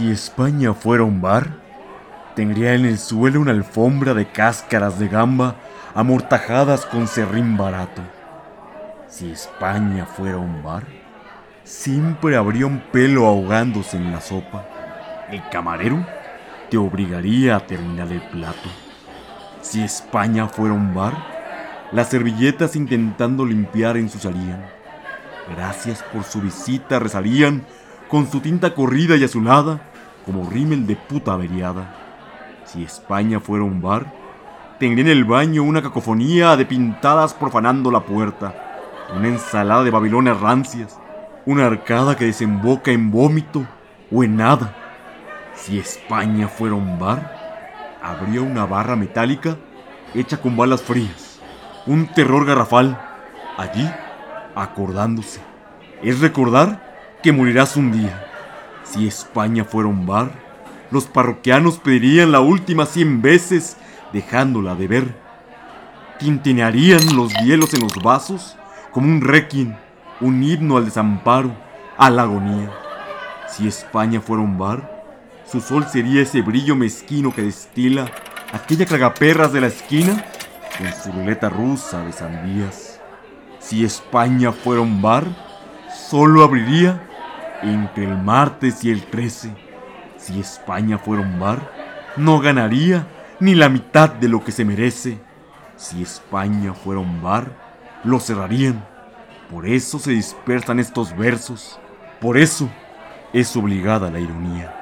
Si España fuera un bar, tendría en el suelo una alfombra de cáscaras de gamba amortajadas con serrín barato. Si España fuera un bar, siempre habría un pelo ahogándose en la sopa. El camarero te obligaría a terminar el plato. Si España fuera un bar, las servilletas intentando limpiar ensuciarían. Gracias por su visita rezarían con su tinta corrida y azulada como rímel de puta averiada. Si España fuera un bar, tendría en el baño una cacofonía de pintadas profanando la puerta, una ensalada de babilonias rancias, una arcada que desemboca en vómito o en nada. Si España fuera un bar, habría una barra metálica hecha con balas frías, un terror garrafal, allí acordándose. Es recordar que morirás un día. Si España fuera un bar, los parroquianos pedirían la última cien veces dejándola de ver. Tintinearían los hielos en los vasos como un requiem, un himno al desamparo, a la agonía. Si España fuera un bar, su sol sería ese brillo mezquino que destila aquella cagaperras de la esquina con su ruleta rusa de sandías. Si España fuera un bar, solo abriría entre el martes y el 13. Si España fuera un bar, no ganaría ni la mitad de lo que se merece. Si España fuera un bar, lo cerrarían. Por eso se dispersan estos versos. Por eso es obligada la ironía.